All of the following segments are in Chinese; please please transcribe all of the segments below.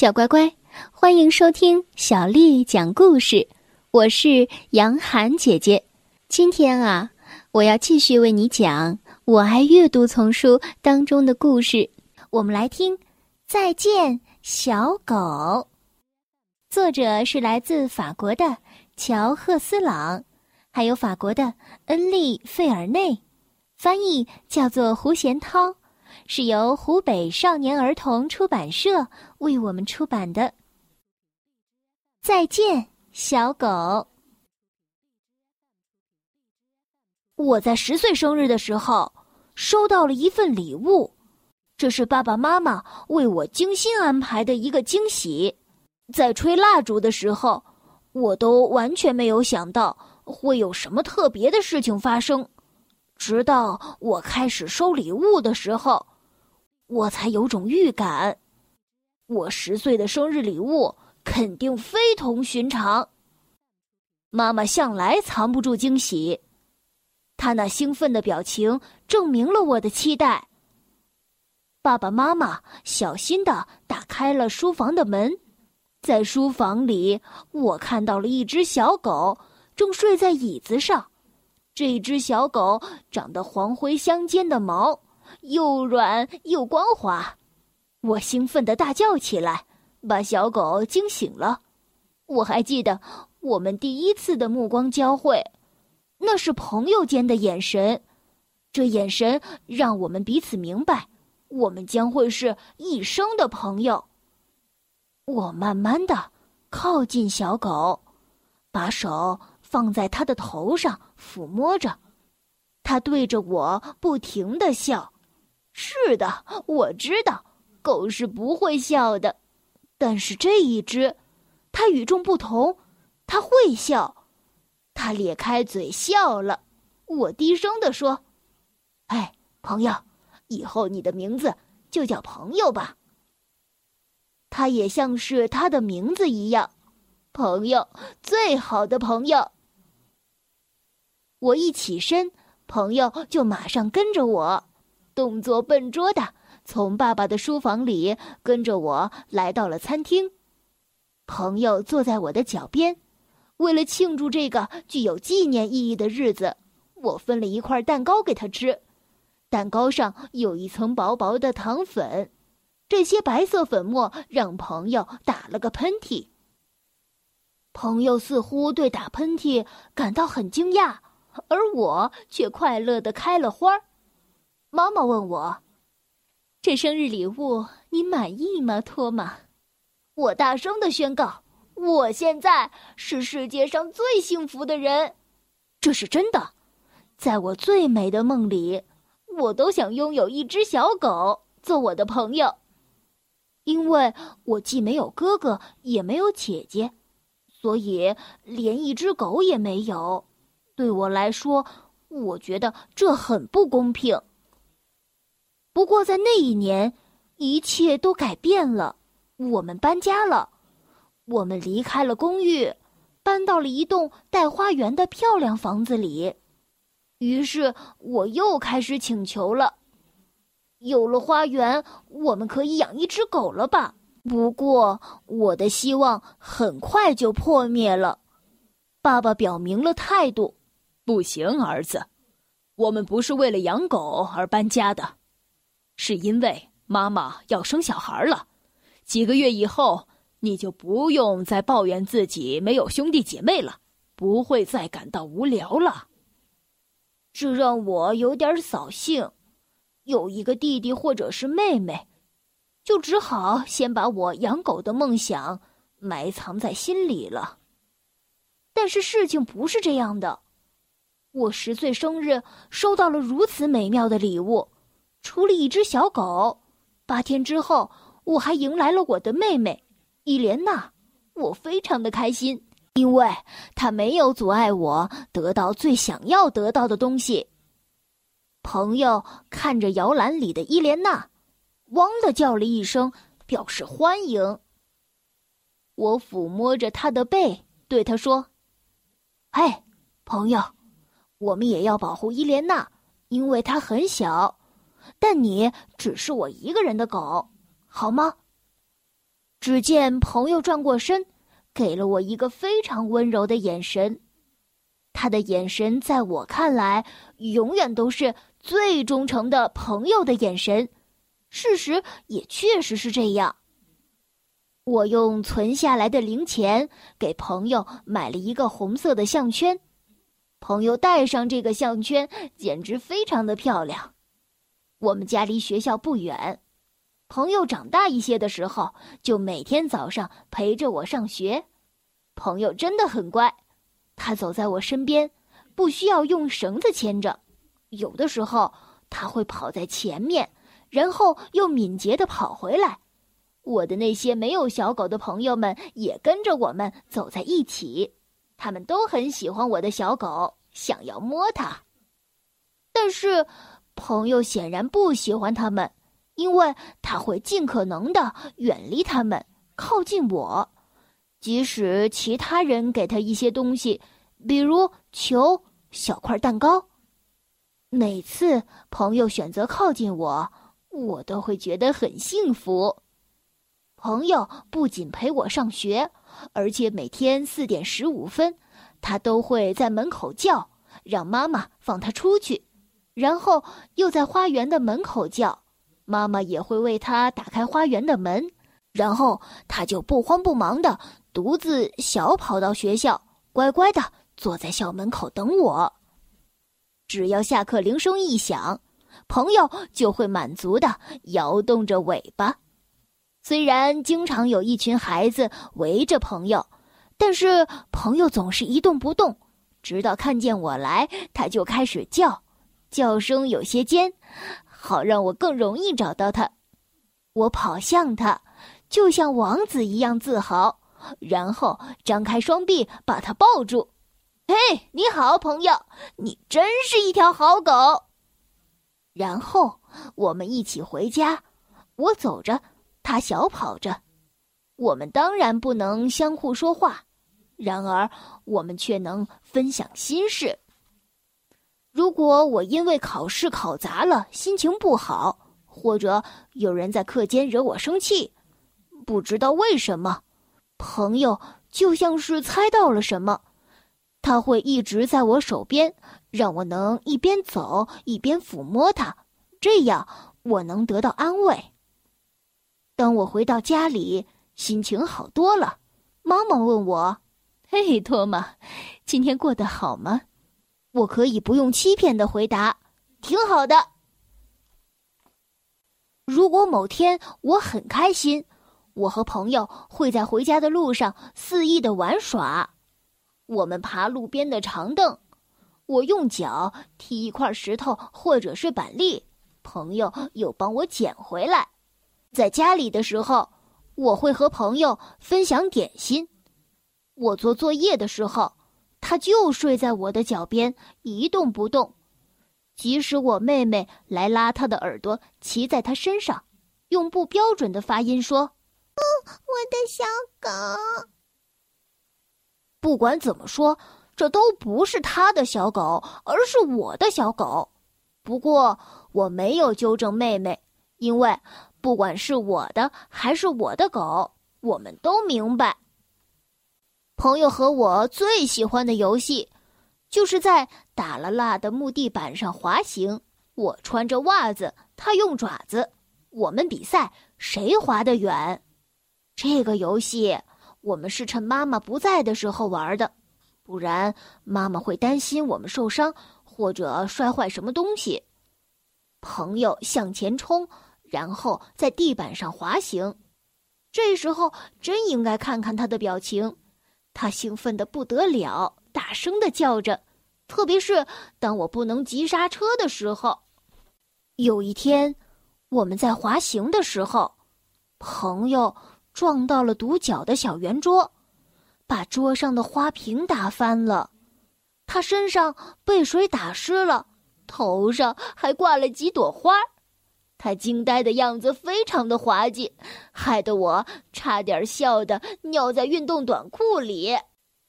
小乖乖，欢迎收听小丽讲故事。我是杨涵姐姐。今天啊，我要继续为你讲《我爱阅读》丛书当中的故事。我们来听《再见小狗》，作者是来自法国的乔·赫斯朗，还有法国的恩利·费尔内，翻译叫做胡贤涛。是由湖北少年儿童出版社为我们出版的。再见，小狗。我在十岁生日的时候收到了一份礼物，这是爸爸妈妈为我精心安排的一个惊喜。在吹蜡烛的时候，我都完全没有想到会有什么特别的事情发生。直到我开始收礼物的时候，我才有种预感，我十岁的生日礼物肯定非同寻常。妈妈向来藏不住惊喜，她那兴奋的表情证明了我的期待。爸爸妈妈小心的打开了书房的门，在书房里，我看到了一只小狗正睡在椅子上。这只小狗长得黄灰相间的毛，又软又光滑。我兴奋地大叫起来，把小狗惊醒了。我还记得我们第一次的目光交汇，那是朋友间的眼神。这眼神让我们彼此明白，我们将会是一生的朋友。我慢慢的靠近小狗，把手。放在他的头上抚摸着，他对着我不停的笑。是的，我知道，狗是不会笑的，但是这一只，它与众不同，它会笑。它咧开嘴笑了。我低声的说：“哎，朋友，以后你的名字就叫朋友吧。”它也像是它的名字一样，朋友，最好的朋友。我一起身，朋友就马上跟着我，动作笨拙的从爸爸的书房里跟着我来到了餐厅。朋友坐在我的脚边，为了庆祝这个具有纪念意义的日子，我分了一块蛋糕给他吃。蛋糕上有一层薄薄的糖粉，这些白色粉末让朋友打了个喷嚏。朋友似乎对打喷嚏感到很惊讶。而我却快乐的开了花。妈妈问我：“这生日礼物你满意吗，托马？”我大声的宣告：“我现在是世界上最幸福的人。”这是真的。在我最美的梦里，我都想拥有一只小狗做我的朋友，因为我既没有哥哥，也没有姐姐，所以连一只狗也没有。对我来说，我觉得这很不公平。不过在那一年，一切都改变了。我们搬家了，我们离开了公寓，搬到了一栋带花园的漂亮房子里。于是我又开始请求了：有了花园，我们可以养一只狗了吧？不过我的希望很快就破灭了。爸爸表明了态度。不行，儿子，我们不是为了养狗而搬家的，是因为妈妈要生小孩了。几个月以后，你就不用再抱怨自己没有兄弟姐妹了，不会再感到无聊了。这让我有点扫兴，有一个弟弟或者是妹妹，就只好先把我养狗的梦想埋藏在心里了。但是事情不是这样的。我十岁生日收到了如此美妙的礼物，除了一只小狗。八天之后，我还迎来了我的妹妹伊莲娜。我非常的开心，因为她没有阻碍我得到最想要得到的东西。朋友看着摇篮里的伊莲娜，汪的叫了一声，表示欢迎。我抚摸着她的背，对她说：“嘿，朋友。”我们也要保护伊莲娜，因为她很小。但你只是我一个人的狗，好吗？只见朋友转过身，给了我一个非常温柔的眼神。他的眼神在我看来，永远都是最忠诚的朋友的眼神。事实也确实是这样。我用存下来的零钱给朋友买了一个红色的项圈，朋友戴上这个项圈简直非常的漂亮。我们家离学校不远，朋友长大一些的时候，就每天早上陪着我上学。朋友真的很乖，他走在我身边，不需要用绳子牵着，有的时候他会跑在前面。然后又敏捷的跑回来，我的那些没有小狗的朋友们也跟着我们走在一起，他们都很喜欢我的小狗，想要摸它。但是，朋友显然不喜欢他们，因为他会尽可能的远离他们，靠近我，即使其他人给他一些东西，比如球、小块蛋糕。每次朋友选择靠近我。我都会觉得很幸福。朋友不仅陪我上学，而且每天四点十五分，他都会在门口叫，让妈妈放他出去，然后又在花园的门口叫，妈妈也会为他打开花园的门，然后他就不慌不忙的独自小跑到学校，乖乖的坐在校门口等我。只要下课铃声一响。朋友就会满足的摇动着尾巴，虽然经常有一群孩子围着朋友，但是朋友总是一动不动，直到看见我来，他就开始叫，叫声有些尖，好让我更容易找到他。我跑向他，就像王子一样自豪，然后张开双臂把他抱住。嘿，你好，朋友，你真是一条好狗。然后我们一起回家，我走着，他小跑着。我们当然不能相互说话，然而我们却能分享心事。如果我因为考试考砸了，心情不好，或者有人在课间惹我生气，不知道为什么，朋友就像是猜到了什么。他会一直在我手边，让我能一边走一边抚摸他，这样我能得到安慰。当我回到家里，心情好多了。妈妈问我：“嘿，托马，今天过得好吗？”我可以不用欺骗的回答：“挺好的。”如果某天我很开心，我和朋友会在回家的路上肆意的玩耍。我们爬路边的长凳，我用脚踢一块石头或者是板栗，朋友又帮我捡回来。在家里的时候，我会和朋友分享点心。我做作业的时候，他就睡在我的脚边一动不动，即使我妹妹来拉他的耳朵，骑在他身上，用不标准的发音说：“哦，我的小狗。”不管怎么说，这都不是他的小狗，而是我的小狗。不过我没有纠正妹妹，因为不管是我的还是我的狗，我们都明白。朋友和我最喜欢的游戏，就是在打了蜡的木地板上滑行。我穿着袜子，他用爪子，我们比赛谁滑得远。这个游戏。我们是趁妈妈不在的时候玩的，不然妈妈会担心我们受伤或者摔坏什么东西。朋友向前冲，然后在地板上滑行。这时候真应该看看他的表情，他兴奋的不得了，大声的叫着。特别是当我不能急刹车的时候。有一天，我们在滑行的时候，朋友。撞到了独角的小圆桌，把桌上的花瓶打翻了。他身上被水打湿了，头上还挂了几朵花儿。他惊呆的样子非常的滑稽，害得我差点笑得尿在运动短裤里。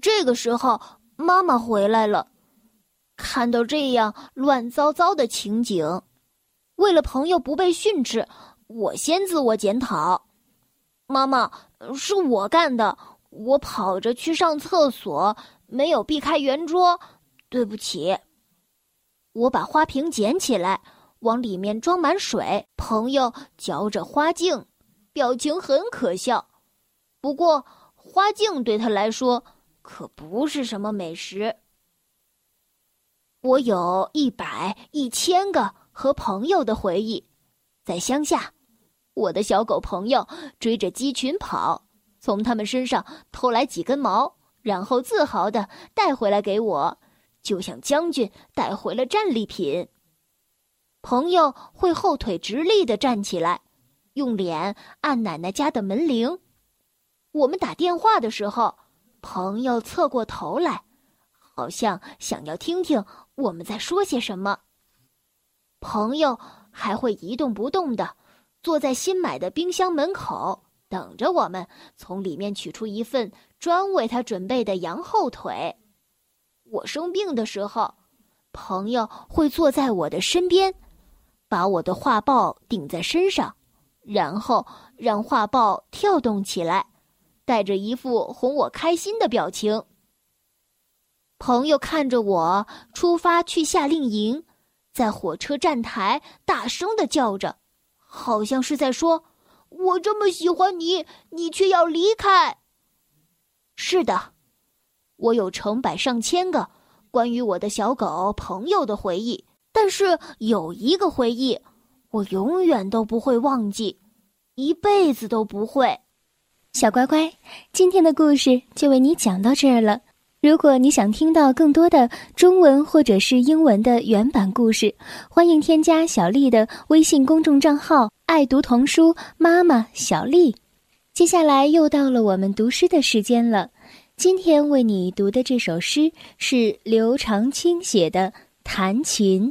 这个时候，妈妈回来了，看到这样乱糟糟的情景，为了朋友不被训斥，我先自我检讨。妈妈，是我干的，我跑着去上厕所，没有避开圆桌，对不起。我把花瓶捡起来，往里面装满水。朋友嚼着花茎，表情很可笑。不过，花茎对他来说可不是什么美食。我有一百、一千个和朋友的回忆，在乡下，我的小狗朋友追着鸡群跑，从它们身上偷来几根毛，然后自豪的带回来给我，就像将军带回了战利品。朋友会后腿直立的站起来，用脸按奶奶家的门铃。我们打电话的时候，朋友侧过头来，好像想要听听。我们在说些什么？朋友还会一动不动的坐在新买的冰箱门口，等着我们从里面取出一份专为他准备的羊后腿。我生病的时候，朋友会坐在我的身边，把我的画报顶在身上，然后让画报跳动起来，带着一副哄我开心的表情。朋友看着我出发去夏令营，在火车站台大声的叫着，好像是在说：“我这么喜欢你，你却要离开。”是的，我有成百上千个关于我的小狗朋友的回忆，但是有一个回忆，我永远都不会忘记，一辈子都不会。小乖乖，今天的故事就为你讲到这儿了。如果你想听到更多的中文或者是英文的原版故事，欢迎添加小丽的微信公众账号“爱读童书妈妈小丽”。接下来又到了我们读诗的时间了。今天为你读的这首诗是刘长卿写的《弹琴》。